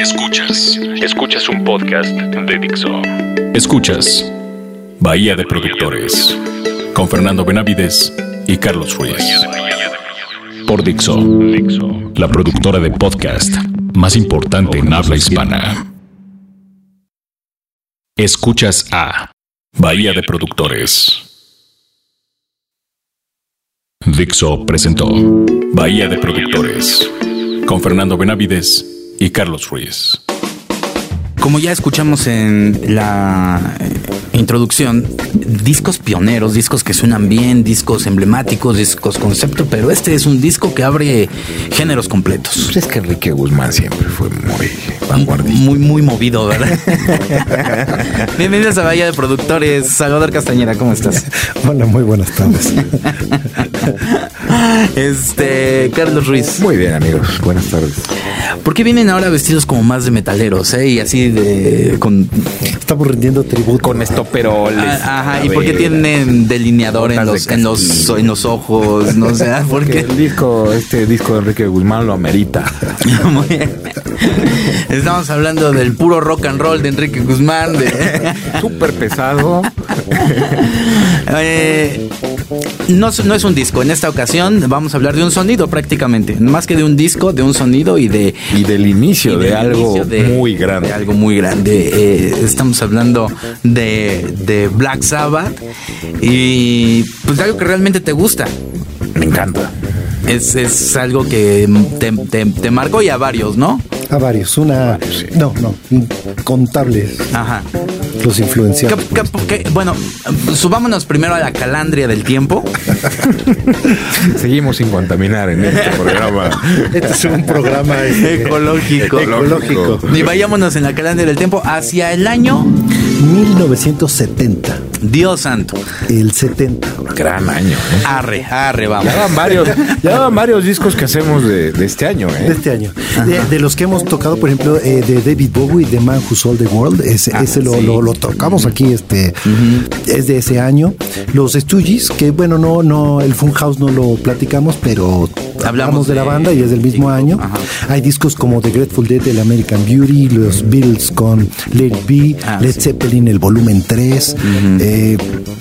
Escuchas, escuchas un podcast de Dixo. Escuchas Bahía de Productores con Fernando Benavides y Carlos Ruiz. Por Dixo, la productora de podcast más importante en habla hispana. Escuchas a Bahía de Productores. Dixo presentó Bahía de Productores con Fernando Benavides y Carlos Ruiz. Como ya escuchamos en la eh, introducción, discos pioneros, discos que suenan bien, discos emblemáticos, discos concepto, pero este es un disco que abre géneros completos. Pues es que Enrique Guzmán siempre fue muy vanguardista. Muy, muy movido, ¿verdad? Bienvenidos a Bahía de Productores. Salvador Castañera, ¿cómo estás? Hola, muy buenas tardes. Este, Carlos Ruiz. Muy bien, amigos. Buenas tardes. ¿Por qué vienen ahora vestidos como más de metaleros, eh? Y así de con Estamos rindiendo tributo. Con estoperoles. Ah, Ajá, ¿y por qué tienen delineador en de los, en los, en los ojos? No sé, ¿por Porque qué? el disco, este disco de Enrique Guzmán lo amerita. Muy bien. Estamos hablando del puro rock and roll de Enrique Guzmán. De, Súper pesado. Eh, no, es- no es un disco. En esta ocasión vamos a hablar de un sonido prácticamente. Más que de un disco, de un sonido y de Y del inicio y de algo inicio de- muy grande. de algo muy grande. Eh, estamos hablando de, de Black Sabbath y pues de algo que realmente te gusta. Me encanta. Es, es algo que te, te- te marcó y a varios, ¿no? A varios. Una. sí. No, no. Contables. Ajá. Los ¿Qué- influenciados. qué- qué- bueno, subámonos primero a la calandria del tiempo. Seguimos sin contaminar en este programa. Este es un programa este, Ecológico. ecológico. Y vayámonos en la calandria del tiempo hacia el año 1970. Dios santo. El 70. Gran año. ¿eh? Arre, arre, vamos. Ya van varios, ya van varios discos que hacemos de, de este año, De ¿eh? este año. De, de los que hemos tocado, por ejemplo, eh, de David Bowie, The Man Who Sold the World, ese, Ah, ese lo, sí. lo, lo tocamos aquí, este, es de ese año. Los Stooges, que bueno, no, no, el Funhouse no lo platicamos, pero hablamos de, la banda y es del mismo año. Ajá. Hay discos como The Grateful Dead, el American Beauty, los Beatles con Let Be, Ah, Led sí. Zeppelin, el volumen 3, eh,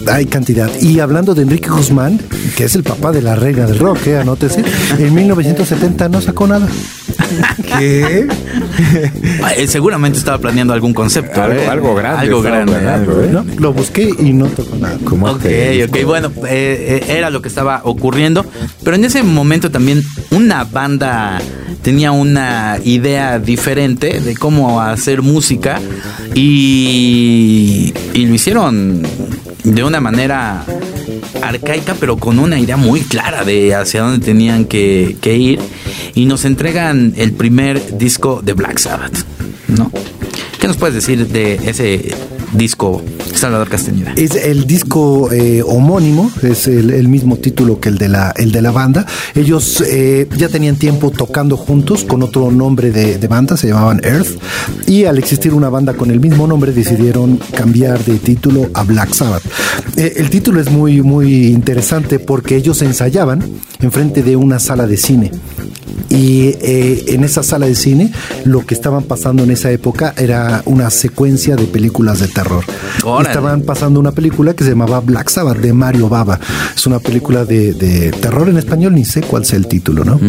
hay cantidad. Y hablando de Enrique Guzmán, que es el papá de la reina del rock, eh, anótese, en 1970 no sacó nada. ¿Qué? Ah, eh, Seguramente estaba planeando algún concepto. Algo- ¿eh? algo grande Algo estaba grande. planeando, algo- ¿eh? ¿no? Lo busqué y no tocó nada. ¿Cómo Ok, te- ok, bueno, eh, era lo que estaba ocurriendo, pero en ese momento también una banda tenía una idea diferente de cómo hacer música y, y lo hicieron de una manera arcaica, pero con una idea muy clara de hacia dónde tenían que, que ir y nos entregan el primer disco de Black Sabbath, ¿no? ¿Qué nos puedes decir de ese disco, Salvador Castañeda? Es el disco eh, homónimo, es el, mismo título que el de la, el de la banda. Ellos eh, ya tenían tiempo tocando juntos con otro nombre de, de banda, se llamaban Earth. Y al existir una banda con el mismo nombre, decidieron cambiar de título a Black Sabbath. Eh, el título es muy, muy interesante porque ellos ensayaban enfrente de una sala de cine. Y eh, en esa sala de cine lo que estaban pasando en esa época era una secuencia de películas de terror. Órale. Estaban pasando una película que se llamaba Black Sabbath de Mario Baba. Es una película de, de terror en español, ni sé cuál sea el título, ¿no?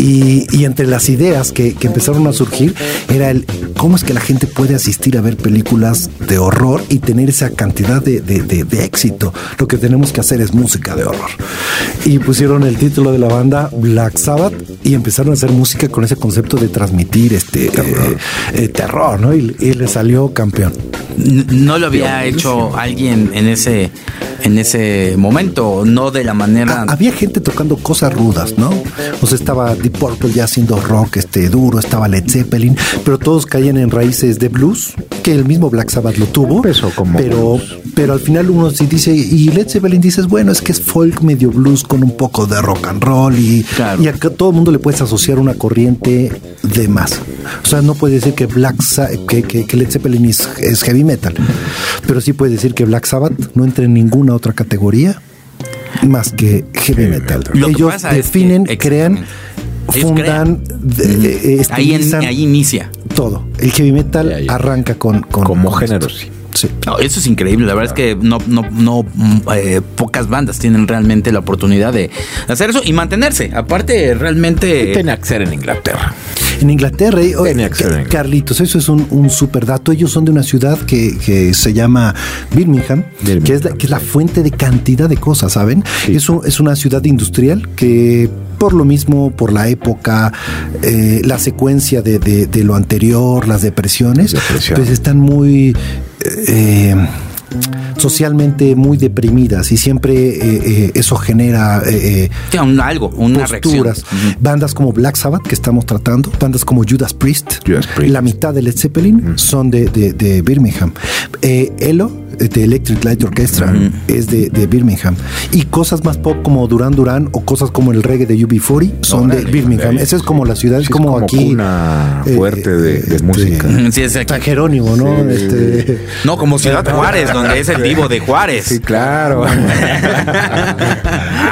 Y, y entre las ideas que, que empezaron a surgir era el cómo es que la gente puede asistir a ver películas de horror y tener esa cantidad de, de- de- de éxito. Lo que tenemos que hacer es música de horror. Y pusieron el título de la banda Black Sabbath y empezaron a hacer música con ese concepto de transmitir este terror, terror ¿no? Y, y le salió campeón. No lo había hecho alguien en ese en ese momento, no de la manera Ah, había gente tocando cosas rudas, ¿no? O sea, estaba Deep Purple ya haciendo rock este duro, estaba Led Zeppelin, pero todos caían en raíces de blues, que el mismo Black Sabbath lo tuvo. Empezó como pero, blues. pero al final uno sí dice, y Led Zeppelin dices, bueno, es que es folk medio blues con un poco de rock and roll y, Claro. y a todo el mundo le puedes asociar una corriente de más. O sea, no puedes decir que Black Sa- que, que- que Led Zeppelin es, es heavy metal, pero sí puedes decir que Black Sabbath no entra en ninguna otra categoría más que heavy metal. Lo que Ellos pasa es que- definen, exactamente. crean, Ellos fundan, de- eh, ahí, en- estilizan. ahí inicia. todo. El heavy metal arranca con, con Como con género, esto. sí. Sí. No, eso es increíble. La verdad es que no, no, no mm, eh, pocas bandas tienen realmente la oportunidad de hacer eso y mantenerse. Aparte, realmente. Tenía que ser en Inglaterra. En Inglaterra, eh, en Inglaterra. Carlitos, eso es un, un super dato. Ellos son de una ciudad que, que se llama Birmingham, Birmingham, que, es la, que es la sí. fuente de cantidad de cosas, ¿saben? Sí. Es, un- es una ciudad industrial que por lo mismo, por la época, eh, la secuencia de, de- de lo anterior, las depresiones, Depresión. pues están muy... eh, socialmente muy deprimidas y siempre eh, eh, eso genera eh, eh, Sí, un- algo, una reacción. Bandas como Black Sabbath, que estamos tratando, bandas como Judas Priest, Judas Priest. la mitad de Led Zeppelin son de, de- de Birmingham. Eh, Elo, de Electric Light Orchestra, es de, de Birmingham. Y cosas más pop como Duran Duran o cosas como el reggae de UB40 son de Birmingham. Esa es como la ciudad, Sí, es es como, como aquí. cuna eh, fuerte de- de este, música. Sí, es aquí. San Jerónimo, ¿no? Sí. Este, No, como Ciudad Juárez, donde es el divo de Juárez. Sí, claro.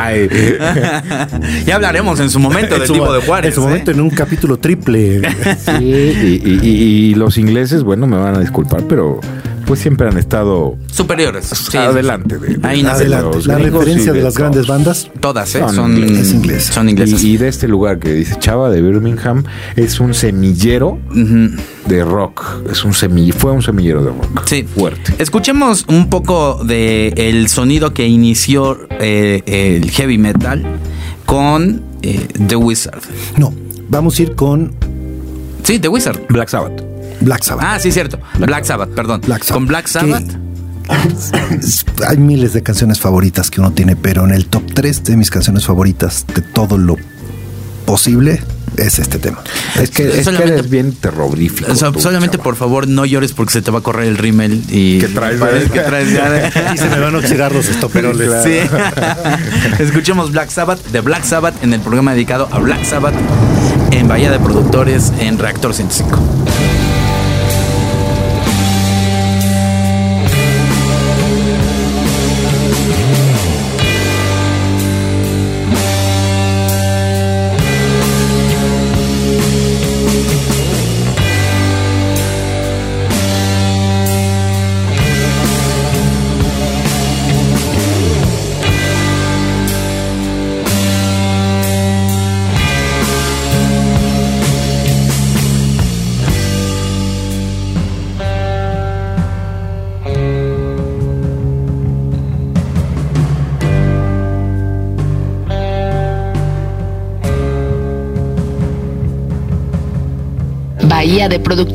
Ay. ya hablaremos en su momento en del divo de Juárez. En su ¿eh? momento, en un capítulo triple. Sí, y, y- y- y los ingleses, bueno, me van a disculpar, pero pues siempre han estado Superiores. sí. adelante. De, de- Ahí nace Adelante. La referencia de las todos. grandes bandas. Todas, ¿eh? Son Son, inglés. Son ingleses. Y, y de este lugar que dice Chava de Birmingham es un semillero de rock. Es un semi, fue un semillero de rock. Sí. Fuerte. Escuchemos un poco de el sonido que inició eh, el heavy metal con eh, The Wizard. No, vamos a ir con Sí, The Wizard. Black Sabbath. Black Sabbath. Ah, sí, cierto. Black, Sabbath, perdón. Black Sabbath. Con Black Sabbath. Hay miles de canciones favoritas que uno tiene, pero en el top 3 de mis canciones favoritas de todo lo posible es este tema. Es que, es que Solamente- eres bien terrorífico. Tú, solamente por favor no llores porque se te va a correr el rímel y Que traes, parece ¿verdad? que traes ya- Y se me van a oxidar los estoperoles. Claro. Sí. Escuchemos Black Sabbath de Black Sabbath en el programa dedicado a Black Sabbath en Bahía de Productores en Reactor 105.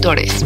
Bahía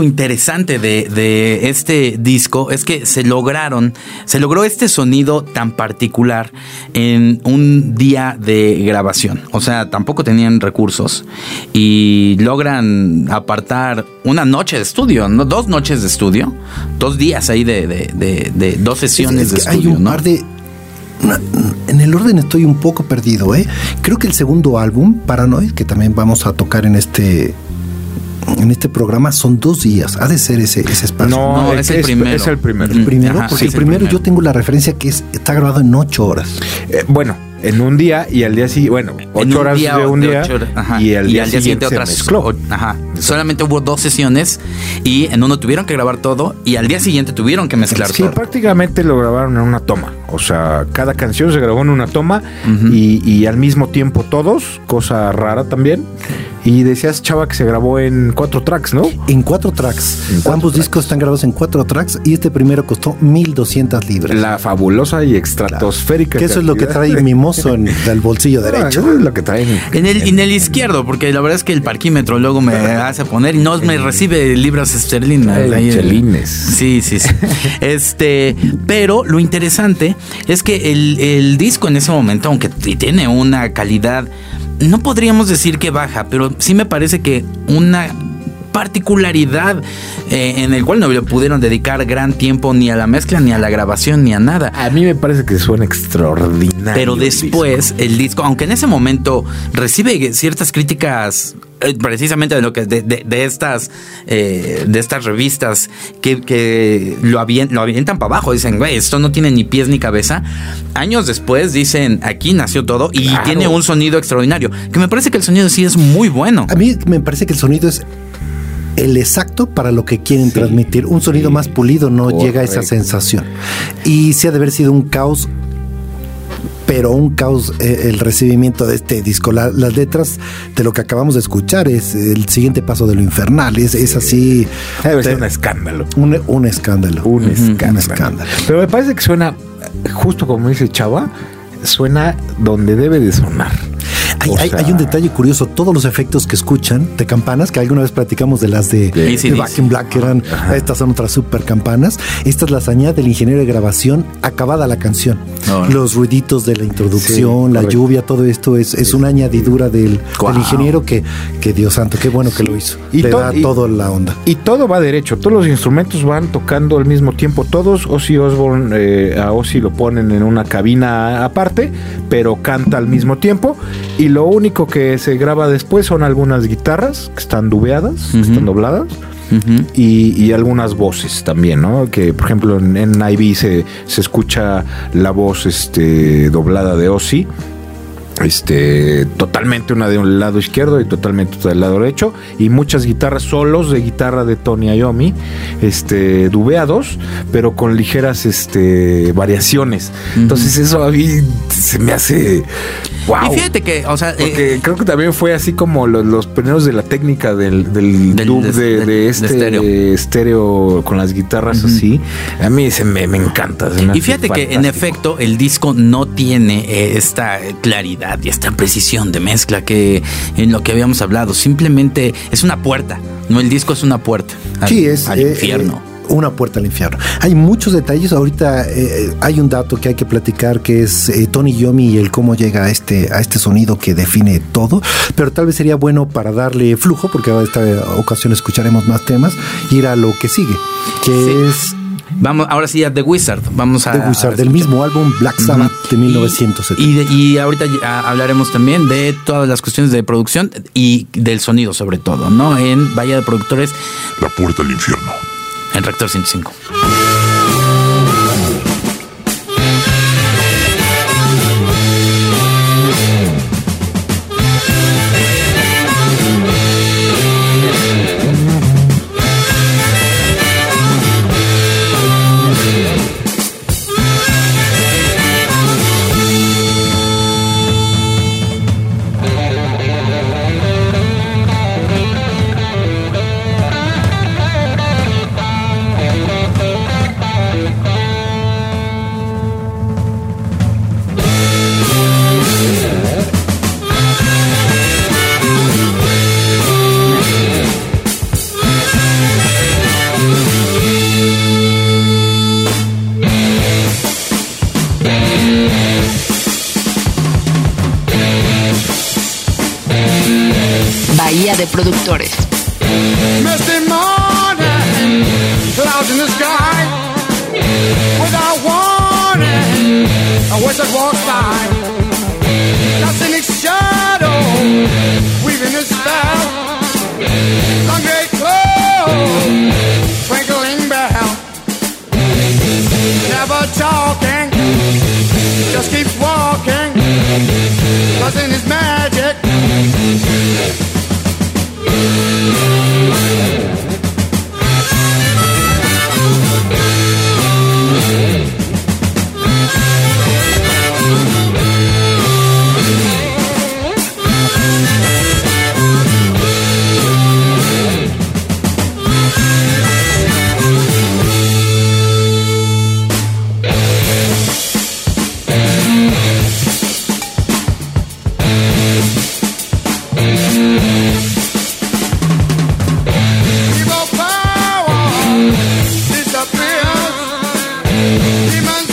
lo interesante de, de este disco es que se lograron, se logró este sonido tan particular en un día de grabación. O sea, tampoco tenían recursos y logran apartar una noche de estudio, ¿no? dos noches de estudio, dos días ahí de, de- de- de dos sesiones Es de que estudio, un ¿no? par de. En el orden estoy un poco perdido, ¿eh? Creo que el segundo álbum, Paranoid, que también vamos a tocar en este. En este programa son dos días. Ha de ser ese, ese espacio. No, No, es, es el primero. es el primero. El primero, Ajá, porque sí, el primero yo tengo la referencia que es, está grabado en ocho horas. Eh, bueno, en un día y al día siguiente, bueno, En ocho horas día de un de día ocho horas, ajá, y al día, siguiente, se otras mezcló. ajá. Solamente hubo dos sesiones y en uno tuvieron que grabar todo y al día siguiente tuvieron que mezclar Sí, todo. prácticamente lo grabaron en una toma. O sea, cada canción se grabó en una toma y, y al mismo tiempo todos, cosa rara también. Y decías, Chava, que se grabó en cuatro tracks, ¿no? En cuatro tracks. En cuatro Ambos tracks. discos están grabados en cuatro tracks y este primero costó 1200 libras. La fabulosa y estratosférica. que eso es lo que trae Mimoso en el bolsillo Ah, derecho. eso es lo que traen. En el, en el izquierdo, porque la verdad es que el parquímetro luego me hace poner y no me recibe libras esterlinas. Chelines. Sí, sí, sí. Este, pero lo interesante es que el, el disco en ese momento, aunque tiene una calidad, no podríamos decir que baja, pero sí me parece que una particularidad eh, en el cual no le pudieron dedicar gran tiempo ni a la mezcla, ni a la grabación, ni a nada. A mí me parece que suena extraordinario. Pero el después el disco, aunque en ese momento recibe ciertas críticas eh, precisamente de lo que de, de- de estas eh, de estas revistas que, que lo, avien- lo avientan para abajo, dicen, güey, esto no tiene ni pies ni cabeza. Años después dicen, aquí nació todo y Claro. tiene un sonido extraordinario. Que me parece que el sonido sí es muy bueno. A mí me parece que el sonido es el exacto para lo que quieren transmitir. Un sonido más pulido no llega a esa sensación. Y sí ha de haber sido un caos, pero un caos eh, el recibimiento de este disco. La- las letras de lo que acabamos de escuchar es el siguiente paso de lo infernal. Es, es así. Debe ser un escándalo. un, un escándalo. Un escándalo. Un escándalo. Pero me parece que suena justo como dice Chava, suena donde debe de sonar. Hay, O hay- sea, hay un detalle curioso, todos los efectos que escuchan de campanas, que alguna vez platicamos de las de, De. Back in Black, que eran, estas son otras super campanas, estas las añade el ingeniero de grabación acabada la canción. Los ruiditos de la introducción, Sí, la correcto. lluvia, todo esto es, es una añadidura del, del ingeniero que, que Dios santo, qué bueno que lo hizo. Y Le to- da y- todo la onda. Y todo va derecho, todos los instrumentos van tocando al mismo tiempo, todos. Ozzy Osbourne, eh, a Ozzy lo ponen en una cabina aparte, pero canta al mismo tiempo. Y lo único que se graba después son algunas guitarras que están dubeadas, que están dobladas. Y, y algunas voces también, ¿no? Que por ejemplo en, en IB se, se escucha la voz este, doblada de Ozzy. Este, totalmente una de un lado izquierdo y totalmente otra del lado derecho. Y muchas guitarras solos de guitarra de Tony Iommi, este, dubeados, pero con ligeras este, variaciones. Entonces, eso a mí se me hace. ¡Wow! Y fíjate que, o sea, eh, Porque creo que también fue así como los, los primeros de la técnica del, del, Del- dub de- este estéreo. estéreo. con las guitarras así. A mí se me, me encanta. se me Y fíjate que en efecto el disco no tiene eh, esta claridad y esta precisión de mezcla que en lo que habíamos hablado. Simplemente es una puerta. No, el disco es una puerta al, Sí, es al eh, infierno. eh, una puerta al infierno. Hay muchos detalles. Ahorita eh, hay un dato que hay que platicar que es eh, Tony Yomi y el cómo llega a este, a este sonido que define todo. Pero tal vez sería bueno para darle flujo, porque a esta ocasión escucharemos más temas, ir a lo que sigue, que Sí. es Vamos, ahora sí a The Wizard. Vamos a. The Wizard, a del mismo álbum Black Sabbath de Y- 1970. Y, de- y ahorita ya hablaremos también de todas las cuestiones de producción y del sonido, sobre todo, ¿no? En Bahía de Productores, La puerta al infierno. en Rector 105. man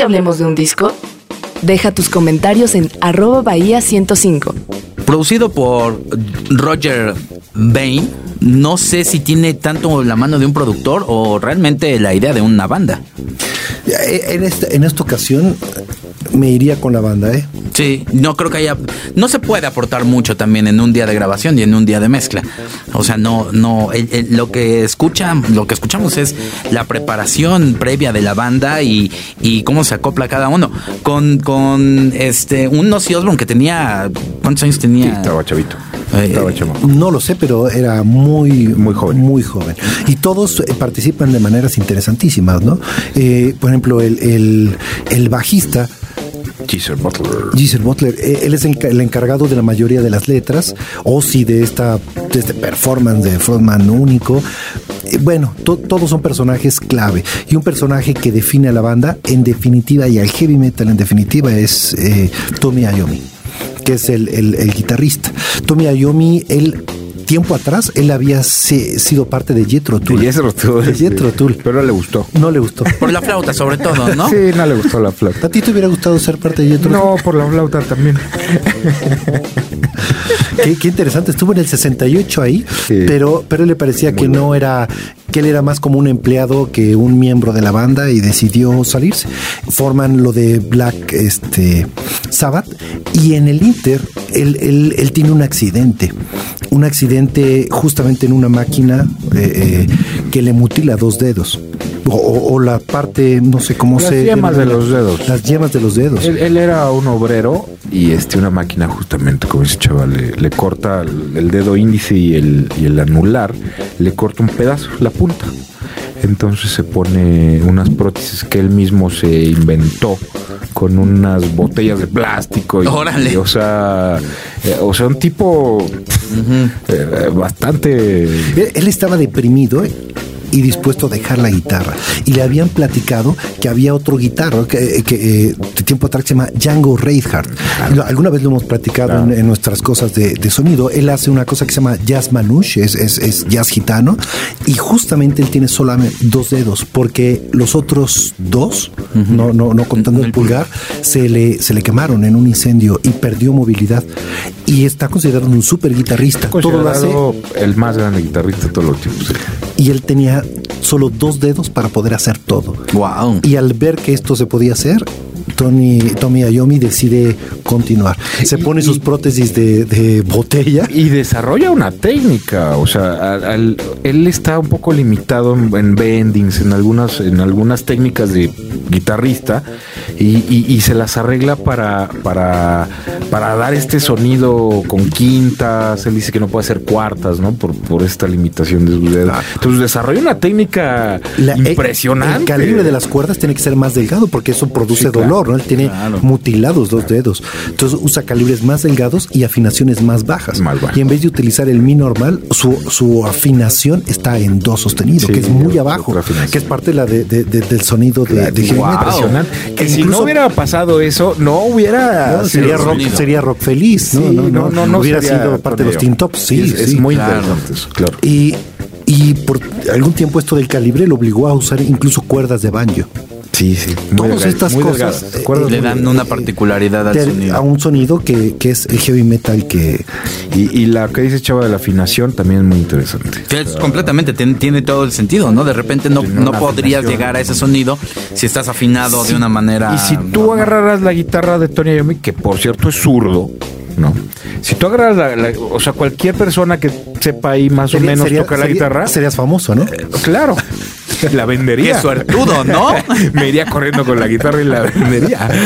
hablemos de un disco? Deja tus comentarios en arroba bahía 105. Producido por Roger Bain. No sé si tiene tanto la mano de un productor o realmente la idea de una banda. Eh, En esta, en esta ocasión me iría con la banda, ¿eh? Sí, no creo que haya. No se puede aportar mucho también en un día de grabación y en un día de mezcla. O sea, no, no. el- el- lo que escuchan, lo que escuchamos es la preparación previa de la banda y, y cómo se acopla cada uno. Con, con este un Ozzy Osbourne que tenía. ¿Cuántos años tenía? Sí, estaba chavito. Eh, Estaba chavo. No lo sé, pero era muy, Muy joven. Muy joven. Y todos eh, participan de maneras interesantísimas, ¿no? Eh, por ejemplo, el, el, el bajista, Geezer Butler. Giselle Butler, eh, él es el, el encargado de la mayoría de las letras, o sí de esta de este performance de frontman único. Bueno, to- todos son personajes clave. Y un personaje que define a la banda, en definitiva, y al heavy metal en definitiva, es eh, Tommy Iommi, que es el, el- el guitarrista. Tommy Iommi, él tiempo atrás, él había se- sido parte de Jethro Tull. De Jethro Tull. Pero no le gustó. No le gustó. Por la flauta, sobre todo, ¿no? Sí, no le gustó la flauta. ¿A ti te hubiera gustado ser parte de Jethro Tull? No, por la flauta también. Qué, qué interesante, estuvo en el 68 ahí, Sí. pero, pero le parecía que no era, que él era más como un empleado que un miembro de la banda y decidió salirse. Forman lo de Black este, Sabbath y en el Inter él, él- él tiene un accidente, un accidente justamente en una máquina eh, eh, que le mutila dos dedos. O, la parte, no sé cómo Las se. yemas de los dedos. Las yemas de los dedos. Él, él era un obrero y este una máquina justamente, como ese chaval, le, le corta el, el dedo índice y el, y el anular, le corta un pedazo, la punta. Entonces se pone unas prótesis que él mismo se inventó con unas botellas de plástico. Y, Órale. y, o sea, eh, o sea, un tipo eh, bastante Él, él estaba deprimido eh, y dispuesto a dejar la guitarra. Y le habían platicado que había otro guitarro que, que, eh, de tiempo atrás se llama Django Reinhardt. Lo- Alguna vez lo hemos platicado en, en nuestras cosas de, de sonido. Él hace una cosa que se llama jazz manouche, es, es- es jazz gitano. Y justamente él tiene solamente dos dedos, porque los otros dos, no, no, no contando el pulgar, se le, se le quemaron en un incendio y perdió movilidad. Y está considerado un super guitarrista. Todo lo hace el más grande guitarrista de todos los tiempos. Y él tenía solo dos dedos para poder hacer todo. Wow. Y al ver que esto se podía hacer, Tony, Tommy Ayomi decide continuar. Se Y- pone y- sus prótesis de, de botella. Y desarrolla una técnica, o sea, al- al- él está un poco limitado en, en bendings, en algunas, en algunas técnicas de guitarrista, y, se las arregla para, para, para dar este sonido con quintas. Él dice que no puede hacer cuartas, ¿no? Por, por esta limitación de sus dedos. Entonces desarrolla una técnica La- el- impresionante. El calibre de las cuerdas tiene que ser más delgado porque eso produce Sí, claro. ¿No? Él tiene Claro. mutilados los dedos. Entonces usa calibres más delgados y afinaciones más bajas. Más. Y en vez de utilizar el mi normal, su, su afinación está en do sostenido, Sí, que es muy abajo, que es parte de la de- de- de- del sonido de, de Wow. Que E si no hubiera pasado eso, no hubiera. No, sido sería rock, sonido. sería rock feliz, ¿no? Sí, no, no, hubiera sería sido parte de los Teen Tops, sí, es, es sí. muy claro. interesante eso, claro. Y, y por algún tiempo esto del calibre lo obligó a usar incluso cuerdas de banjo. Sí, sí. Todas estas muy cosas, eh, Le dan una particularidad al sonido. a un sonido que, que es el heavy metal que Y, y la que dice Chava de la afinación también es muy interesante. Que es completamente, tiene todo el sentido, ¿no? De repente no, no podrías llegar a ese sonido si estás afinado de una manera. Y si tú normal. agarraras la guitarra de Tony Iommi, que por cierto es zurdo, ¿no? Si tú agarras la, la- o sea, cualquier persona que sepa ahí más o menos sería- tocar la sería- guitarra, Serías famoso, ¿no? claro, la vendería. Qué suertudo, ¿no? Me iría corriendo con la guitarra y la vendería.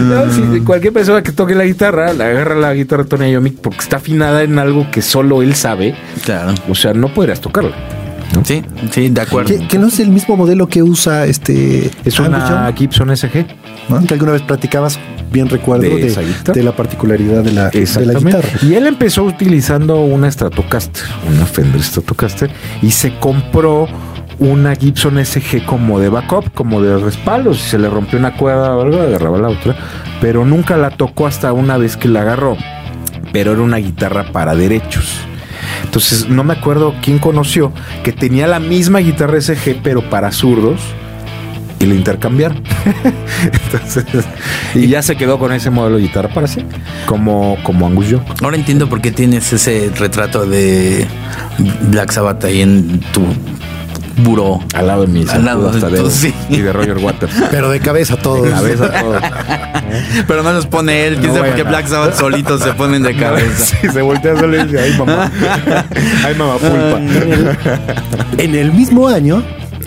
No, si cualquier persona que toque la guitarra, la agarra la guitarra de Tony Iommi porque está afinada en algo que solo él sabe, Claro. o sea, no podrías tocarla. Sí, sí, de acuerdo. Que, que no es el mismo modelo que usa este. Es una Gibson SG. ¿no? Que alguna vez platicabas, bien recuerdo, De la particularidad de la, de la Exactamente. guitarra. Y él empezó utilizando una Stratocaster, una Fender Stratocaster, y se compró una Gibson SG como de backup, como de respaldo. Si se le rompió una cuerda o algo, agarraba la otra. Pero nunca la tocó hasta una vez que la agarró. Pero era una guitarra para derechos. Entonces no me acuerdo quién conoció que tenía la misma guitarra SG, pero para zurdos. Y la intercambiaron. Entonces, y ya se quedó con ese modelo de guitarra para siempre. Como, como Angus Young. Ahora entiendo por qué tienes ese retrato de Black Sabbath ahí en tu buró. Al lado de mi Al lado de Tadeo sí. y de Roger Waters. Pero de cabeza todo. De cabeza todo. Pero no los pone él. ¿Quién No sabe por qué Black Sabbath solitos se ponen de cabeza? Sí, se voltea solo y dice, ay mamá. Ay mamá pulpa. En el mismo año,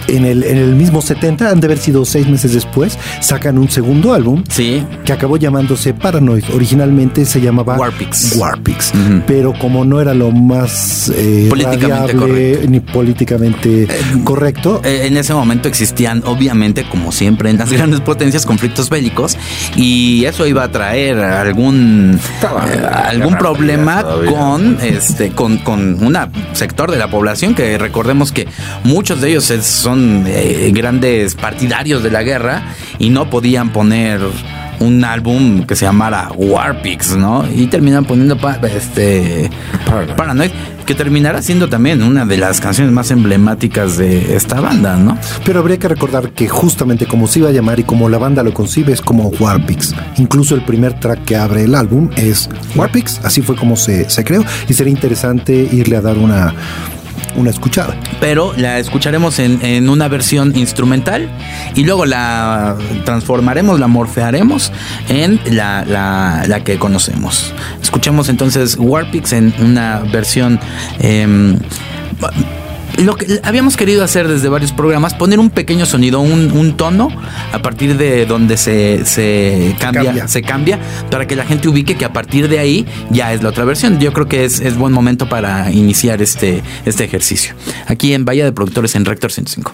en el, en el mismo 70, han de haber sido seis meses después, sacan un segundo álbum Sí. que acabó llamándose Paranoid. Originalmente se llamaba Warpix. Warpix. Ujú. Pero como no era lo más eh, Políticamente radiable correcto. ni políticamente correcto, Eh, En ese momento existían, obviamente, como siempre en las grandes potencias, conflictos bélicos y eso iba a traer algún eh, algún problema con este con con un sector de la población que recordemos que muchos de ellos es- son eh, grandes partidarios de la guerra y no podían poner un álbum que se llamara Warpix, ¿no? Y terminan poniendo pa- este Paranoid. Paranoid, que terminará siendo también una de las canciones más emblemáticas de esta banda, ¿no? pero habría que recordar que justamente como se iba a llamar y como la banda lo concibe es como Warpix. Incluso el primer track que abre el álbum es Warpix, así fue como se, se creó y sería interesante irle a dar una, una escuchada. Pero la escucharemos en, en una versión instrumental y luego la transformaremos, la morfearemos en la, la- la que conocemos. Escuchemos entonces Warpix en una versión... em, lo que habíamos querido hacer desde varios programas, poner un pequeño sonido, un, un tono, a partir de donde se, se cambia, cambia. se cambia, para que la gente ubique que a partir de ahí ya es la otra versión. Yo creo que es, es buen momento para iniciar este, este ejercicio. Aquí en Bahía de Productores en Rector 105.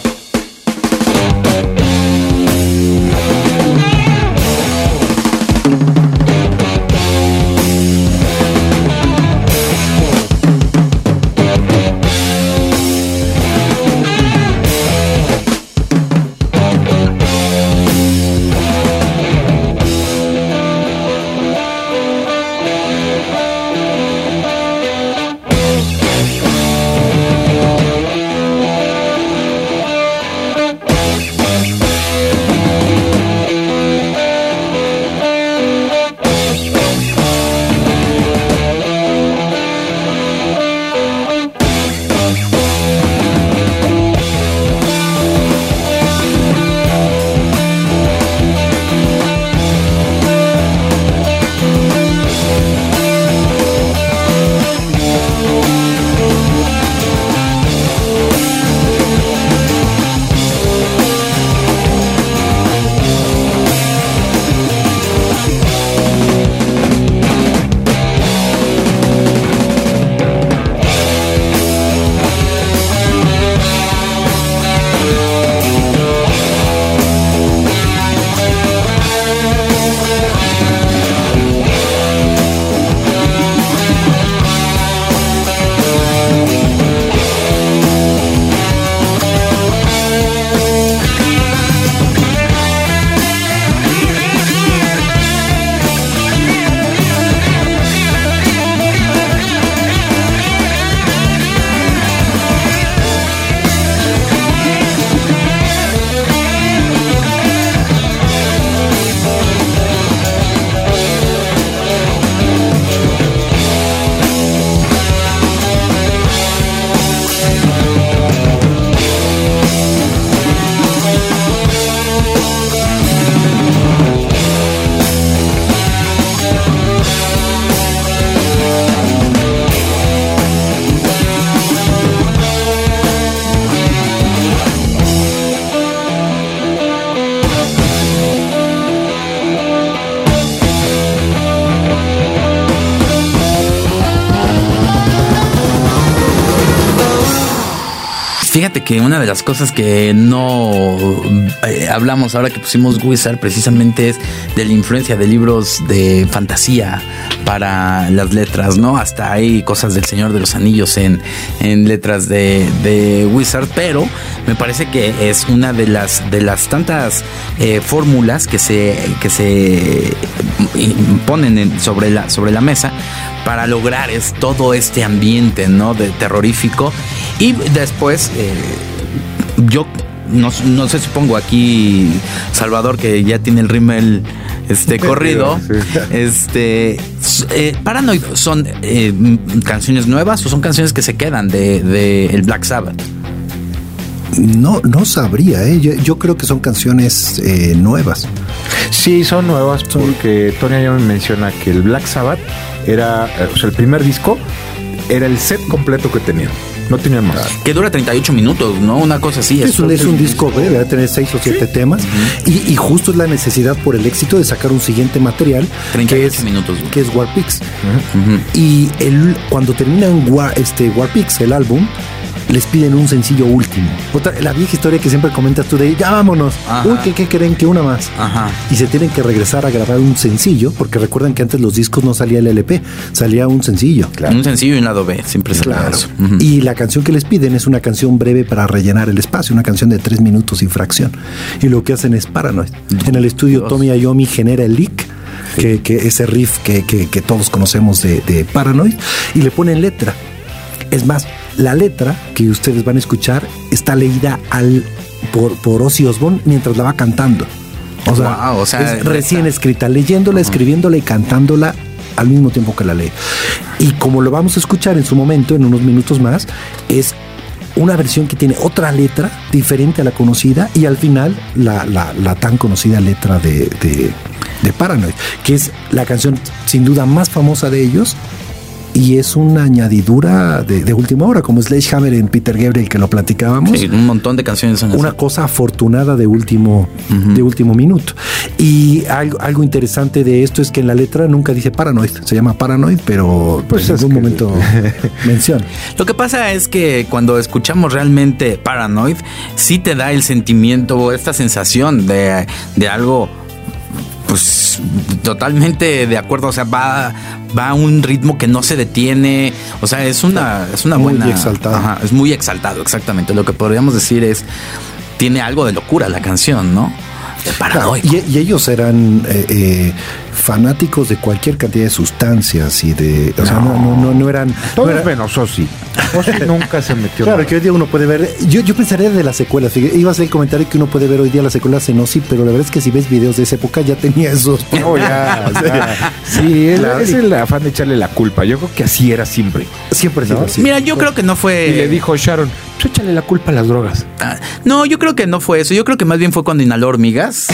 Las cosas que no eh, hablamos ahora que pusimos Wizard precisamente es de la influencia de libros de fantasía para las letras, ¿no? Hasta hay cosas del Señor de los Anillos en, en letras de, de Wizard, pero me parece que es una de las, de las tantas eh, fórmulas que se, que se ponen en- sobre, la, sobre la mesa para lograr es todo este ambiente, ¿no? De terrorífico. Y después, eh, yo no, no sé, supongo aquí Salvador, que ya tiene el rímel este, corrido. Sí. Este, eh, Paranoid, ¿son eh, canciones nuevas o son canciones que se quedan de, de el Black Sabbath? No, no sabría, ¿eh? yo, yo creo que son canciones eh, nuevas. Sí, son nuevas porque Tony Iommi menciona que el Black Sabbath era, o sea, el primer disco era el set completo que tenían. No tenían más. Que dura 38 minutos, ¿no? Una cosa así. Es un, es un disco breve, va a tener seis o siete temas y, y justo es la necesidad por el éxito de sacar un siguiente material 38 que es, minutos, que es Warpix. Y el, cuando terminan War, este, Warpix, el álbum, les piden un sencillo último. Otra, la vieja historia que siempre comentas tú de ya vámonos. Ajá. Uy, ¿qué, qué creen? Que una más. Ajá. Y se tienen que regresar a grabar un sencillo, porque recuerdan que antes los discos no salía el LP, salía un sencillo. Un sencillo y un lado B, siempre se Claro. eso. Y la canción que les piden es una canción breve para rellenar el espacio, una canción de tres minutos y fracción. Y lo que hacen es Paranoid. En el estudio. Tommy Iommi genera el lick, que, que ese riff que, que- que todos conocemos de, de Paranoid, y le ponen letra. Es más, la letra que ustedes van a escuchar está leída al por, por Ozzy Osbourne mientras la va cantando. O sea, Guau, o sea, es recién escrita, leyéndola, escribiéndola y cantándola al mismo tiempo que la lee. Y como lo vamos a escuchar en su momento, en unos minutos más, es una versión que tiene otra letra diferente a la conocida y al final la, la- la tan conocida letra de, de, de Paranoid, que es la canción sin duda más famosa de ellos y es una añadidura de, de última hora, como Sledgehammer en Peter Gabriel que lo platicábamos Sí, un montón de canciones son una así. cosa afortunada de último, de último minuto. Y algo, algo interesante de esto es que en la letra nunca dice Paranoid, se llama Paranoid, pero Pues en algún que- momento menciona. Lo que pasa es que cuando escuchamos realmente Paranoid, sí te da el sentimiento o esta sensación de, de algo, pues totalmente de acuerdo. O sea, va, va a un ritmo que no se detiene. O sea, es una, es una Muy buena. exaltado. Ajá, es muy exaltado, exactamente. Lo que podríamos decir es. Tiene algo de locura la canción, ¿no? De Claro, y, y ellos eran eh, eh, fanáticos de cualquier cantidad de sustancias y de. O sea, no, no, no, no eran. no Todos era- menos Ozzy. Ozzy nunca se metió. Claro, nada. que hoy día uno puede ver. Yo, yo pensaría de las secuelas. Iba a ser el comentario que uno puede ver hoy día las secuelas en Ozzy, pero la verdad es que si ves videos de esa época ya tenía esos. No, ya, ya. Sí, es, Claro. es el afán de echarle la culpa. Yo creo que así era siempre. Siempre ha sido ¿No? así. Mira, yo creo que no fue. Y le dijo Sharon, échale la culpa a las drogas. Ah, No, yo creo que no fue eso. Yo creo que más bien fue cuando inhaló hormigas.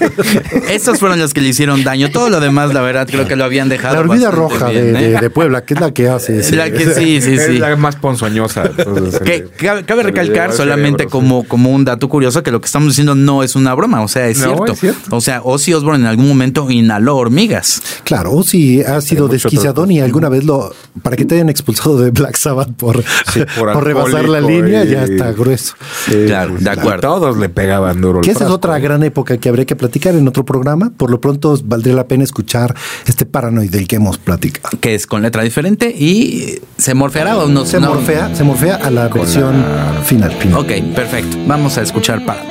Estos fueron los que le hicieron daño. Todo lo demás, la verdad, creo que lo habían dejado. La hormiga roja bien, de, ¿eh? de- de Puebla, que es la que hace ese- La que sí, sí, es sí. la más ponzoñosa. entonces, Que cabe, cabe recalcar solamente cerebro, como, como un dato curioso que lo que estamos diciendo no es una broma, o sea, es, No, cierto. es cierto. O sea, Ozzy Osbourne en algún momento inhaló hormigas. Claro, Ozzy ha sido desquiciadón y alguna vez lo. Para que te hayan expulsado de Black Sabbath por, Sí, por por rebasar la línea, ya está grueso. Sí, Claro, de y acuerdo. Todos le pegaban duro. Que esa es otra gran época que habría que platicar en otro programa. Por lo pronto valdría la pena escuchar este paranoid del que hemos platicado. Que es con letra diferente y se morfeará o no Se no? morfea, se morfea a la versión final. final. Ok, perfecto. Vamos a escuchar Paranoid.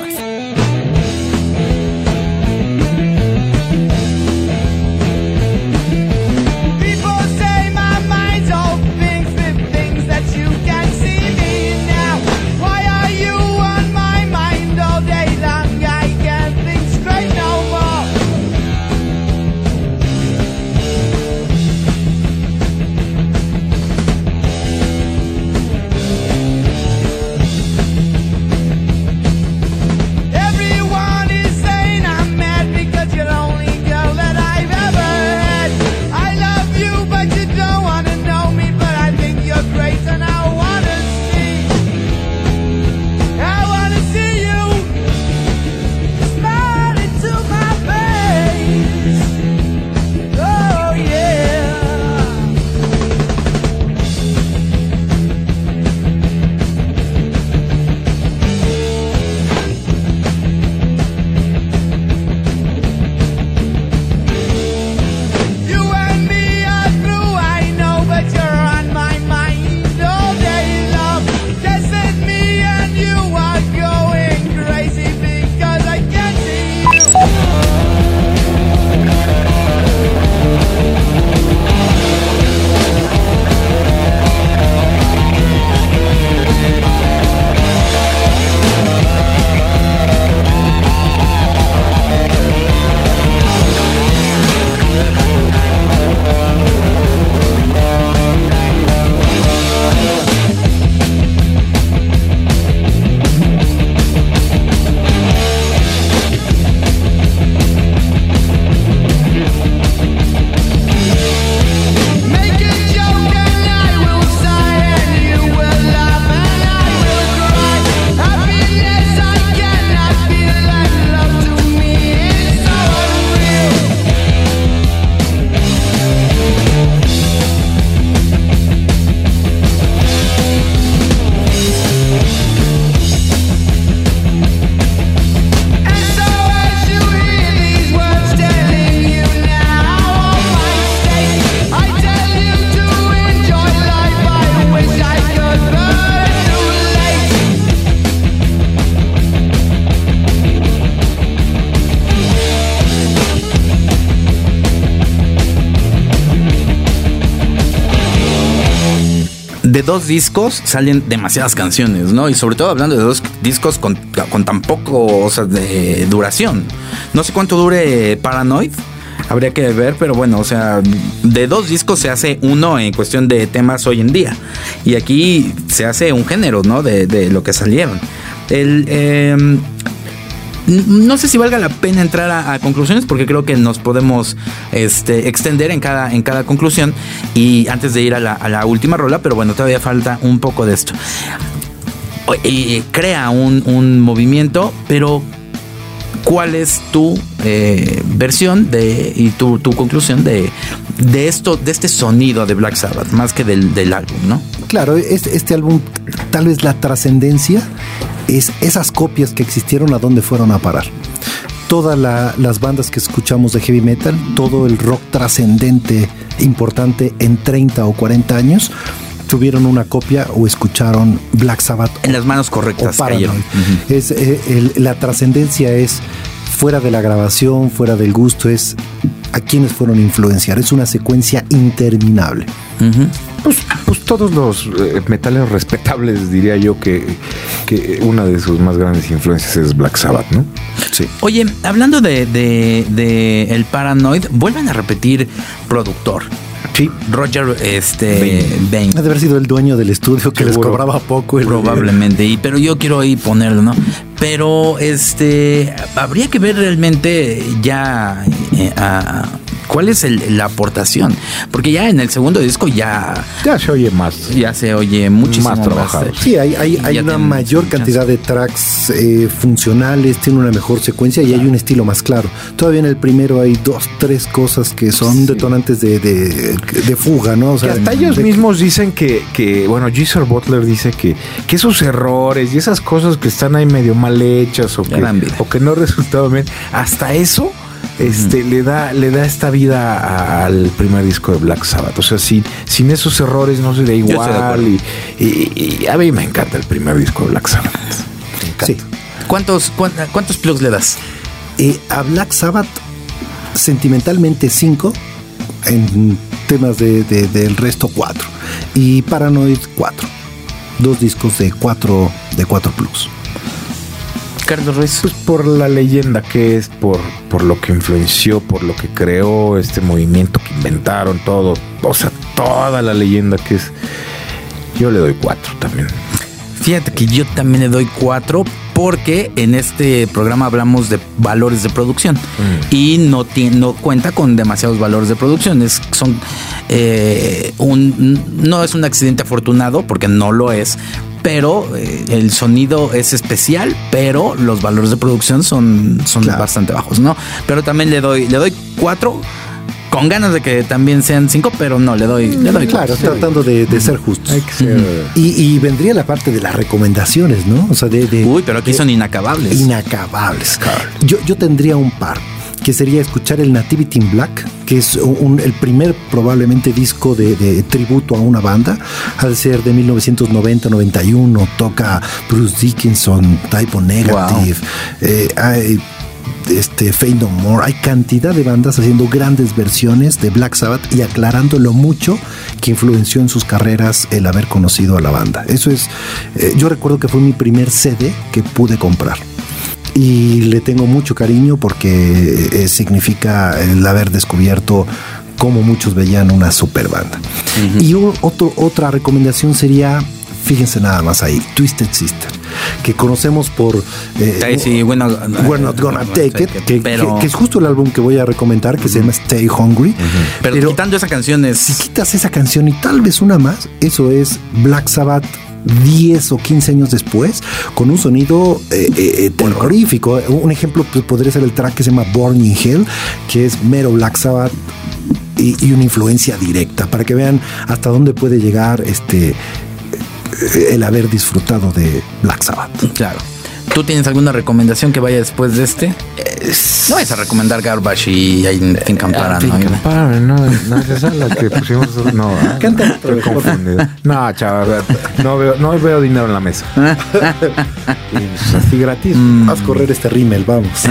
Dos discos salen demasiadas canciones, ¿no? Y sobre todo hablando de dos discos con, con tan poco, o sea, de duración. No sé cuánto dure Paranoid. Habría que ver, pero bueno, o sea, de dos discos se hace uno en cuestión de temas hoy en día. Y aquí se hace un género, ¿no? De, de lo que salieron. El, eh, no sé si valga la pena entrar a, conclusiones porque creo que nos podemos este, extender en cada, en cada conclusión y antes de ir a la, última rola, pero bueno, todavía falta un poco de esto. Crea un, un movimiento, pero ¿cuál es tu eh, versión de, y tu, tu conclusión de, de, esto, de este sonido de Black Sabbath, más que del, del álbum, ¿no? Claro, este, este álbum, tal vez la trascendencia es esas copias que existieron a dónde fueron a parar. Todas la, las bandas que escuchamos de heavy metal, todo el rock trascendente importante en 30 o 40 años, tuvieron una copia o escucharon Black Sabbath. En las manos correctas. Uh -huh. es, eh, el, la trascendencia es fuera de la grabación, fuera del gusto, es a quienes fueron a influenciar. Es una secuencia interminable. Uh -huh. Pues, pues, todos los eh, metales respetables, diría yo que, que, una de sus más grandes influencias es Black Sabbath, ¿no? Sí. Oye, hablando de, de, de el Paranoid, vuelven a repetir productor. Sí. Roger este, Bain. Ha de haber sido el dueño del estudio que Seguro. les cobraba poco. Probablemente, y, pero yo quiero ahí ponerlo, ¿no? Pero este habría que ver realmente ya eh, a, cuál es el, la aportación. Porque ya en el segundo disco ya. Ya se oye más. Ya se oye muchísimo más trabajado. Más, sí, hay, hay, hay una mayor cantidad de tracks eh, funcionales, tiene una mejor secuencia y hay un estilo más claro. Todavía en el primero hay dos, tres cosas que son sí. detonantes de, de, de, fuga, ¿no? O sea, que hasta ellos de, mismos dicen que, que bueno, Geezer Butler dice que, que esos errores y esas cosas que están ahí medio mal hechas o, que, o que no resultaron bien, hasta eso este, uh -huh. le, da, le da esta vida al primer disco de Black Sabbath. O sea, sin, sin esos errores no sería igual. Y, y, y, a mí me encanta el primer disco de Black Sabbath. Sí. ¿Cuántos, ¿Cuántos plugs le das? Eh, a Black Sabbath, sentimentalmente 5. En temas de, de, del resto, 4. Y Paranoid, 4. Dos discos de 4 de cuatro plugs. Carlos Ruiz? Pues por la leyenda que es, por, por lo que influenció, por lo que creó este movimiento que inventaron, todo, o sea, toda la leyenda que es. Yo le doy cuatro también. Fíjate que yo también le doy cuatro porque en este programa hablamos de valores de producción mm. y no, tiene, no cuenta con demasiados valores de producción. Es, son, eh, un, no es un accidente afortunado porque no lo es, pero eh, el sonido es especial, pero los valores de producción son, son claro. bastante bajos, ¿no? Pero también le doy, le doy cuatro con ganas de que también sean cinco, pero no, le doy, le doy Claro, sí. tratando de, de, ser justos. Uh -huh. y, y, vendría la parte de las recomendaciones, ¿no? O sea, de. de Uy, pero aquí de, son inacabables. Inacabables. Claro. Yo, yo tendría un par que sería escuchar el Nativity in Black, que es un, el primer probablemente disco de, de, tributo a una banda, al ser de 1990-91, toca Bruce Dickinson, Typo Negative, wow. eh, hay, este Fade No More, hay cantidad de bandas haciendo grandes versiones de Black Sabbath y aclarando lo mucho que influenció en sus carreras el haber conocido a la banda. Eso es, eh, yo recuerdo que fue mi primer CD que pude comprar y le tengo mucho cariño porque eh, significa el haber descubierto como muchos veían una super banda. Uh -huh. Y otro, otra recomendación sería, fíjense nada más ahí, Twisted Sister, que conocemos por eh, sí, bueno, We're Not Gonna Take It, que, pero... que, que, es justo el álbum que voy a recomendar, que uh -huh. se llama Stay Hungry. Uh -huh. pero, pero, quitando esa canción es... Si quitas esa canción y tal vez una más, eso es Black Sabbath 10 o 15 años después, con un sonido eh, eh, terrorífico. Un ejemplo podría ser el track que se llama Born in Hell, que es mero Black Sabbath y, y, una influencia directa, para que vean hasta dónde puede llegar este el haber disfrutado de Black Sabbath. Claro. ¿Tú tienes alguna recomendación que vaya después de este? No vas a recomendar Garbage y I Think I'm Paranoid. Think I'm Paranoid, no, no es esa la que pusimos. No, ah, Canta estoy confundido. No, chaval, no veo, no veo dinero en la mesa. Y, así gratis. Haz correr este rímel, vamos.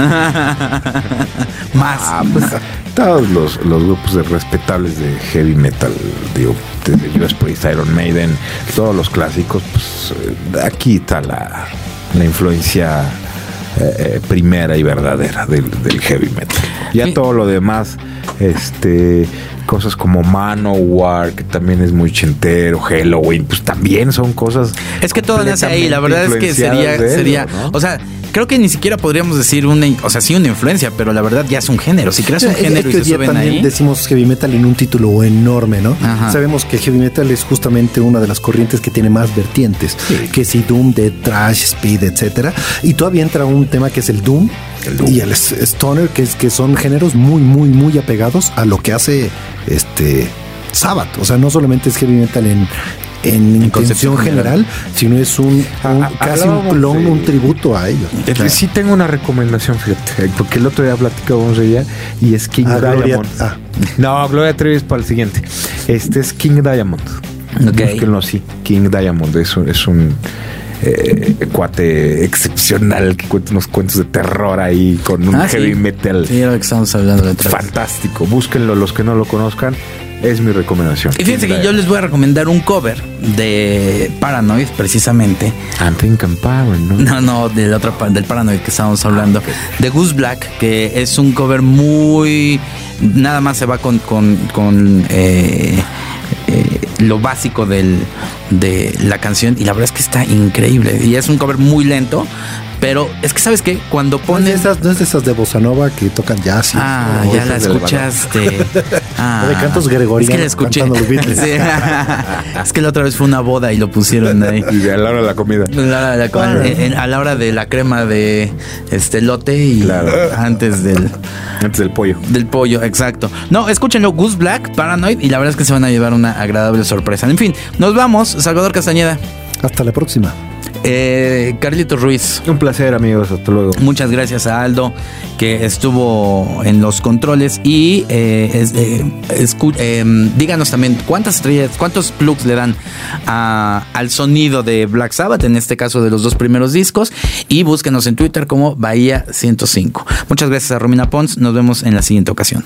Más. Ah, pues, todos los, los grupos de respetables de heavy metal, digo, desde Judas Priest, Iron Maiden, todos los clásicos, pues eh, aquí está la, la influencia eh, eh, primera y verdadera del, del heavy metal. Ya todo lo demás, este cosas como Manowar, que también es muy chentero, Halloween, pues también son cosas. Es que todo nace ahí, la verdad es que sería, sería, ¿no? o sea, creo que ni siquiera podríamos decir una, o sea, sí una influencia, pero la verdad ya es un género. Si creas un Es- es género y que se suben también ahí, decimos heavy metal en un título enorme, ¿no? Ajá. Sabemos que heavy metal es justamente una de las corrientes que tiene más vertientes, que si Doom, Dead, Trash, Speed, etcétera. Y todavía entra un tema que es el Doom, y el Stoner, que, es, que son géneros muy, muy, muy apegados a lo que hace este Sabbath. O sea, no solamente es heavy metal en, en intención concepción general, sino es un, un- Ah, casi un clon, de- un tributo a ellos. Es que Sí tengo una recomendación, fíjate, eh, porque el otro día platicábamos de ella y es King Ah, Gloria- Diamond. ah. No, Gloria Trevi es para el siguiente. Este es King Diamond. Ok. Búsquenlo así, King Diamond. Es un, es un eh, cuate excepcional que cuenta unos cuentos de terror ahí con un Ah, sí. heavy metal Sí, era lo que estamos hablando de fantástico. Búsquenlo los que no lo conozcan. Es mi recomendación. Y fíjense que yo les voy a recomendar un cover de Paranoid, precisamente. Think I'm Paranoid, ¿no? No, no, del otro del Paranoid que estábamos hablando. De Goose Black, que es un cover muy. Nada más se va con, con, con, eh, eh, lo básico del, de la canción. Y la verdad es que está increíble. Y es un cover muy lento. Pero es que, ¿sabes qué? Cuando No es, de ponen. esas, no es de esas de Bossa Nova que tocan jazz. y- Ah, ya la escuchaste. Ah, de cantos gregorianos Es que la escuché. cantando los Beatles. Sí. es que la otra vez fue una boda y lo pusieron ahí. Y a la hora de la comida. La- la- la- en- en- a la hora de la crema de este lote y Claro. antes del, Antes del pollo. del pollo, exacto. No, escúchenlo, Goose Black, Paranoid, y la verdad es que se van a llevar una agradable sorpresa. En fin, nos vamos. Salvador Castañeda, Hasta la próxima. Eh, Carlitos Ruiz. Un placer, amigos. Hasta luego. Muchas gracias a Aldo que estuvo en los controles y eh, es- eh, díganos también cuántas estrellas, cuántos plugs le dan a- al sonido de Black Sabbath, en este caso de los dos primeros discos, y búsquenos en Twitter como Bahía 105. Muchas gracias a Romina Pons, nos vemos en la siguiente ocasión.